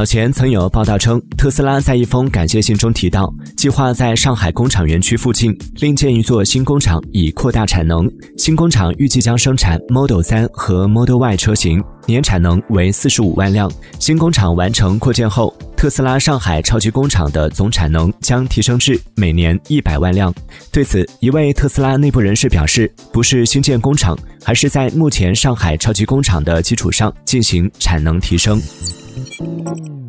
早前曾有报道称，特斯拉在一封感谢信中提到，计划在上海工厂园区附近另建一座新工厂，以扩大产能。新工厂预计将生产 Model 3和 Model Y 车型，年产能为四十五万辆。新工厂完成扩建后，特斯拉上海超级工厂的总产能将提升至每年一百万辆。对此，一位特斯拉内部人士表示，不是新建工厂，还是在目前上海超级工厂的基础上进行产能提升。Música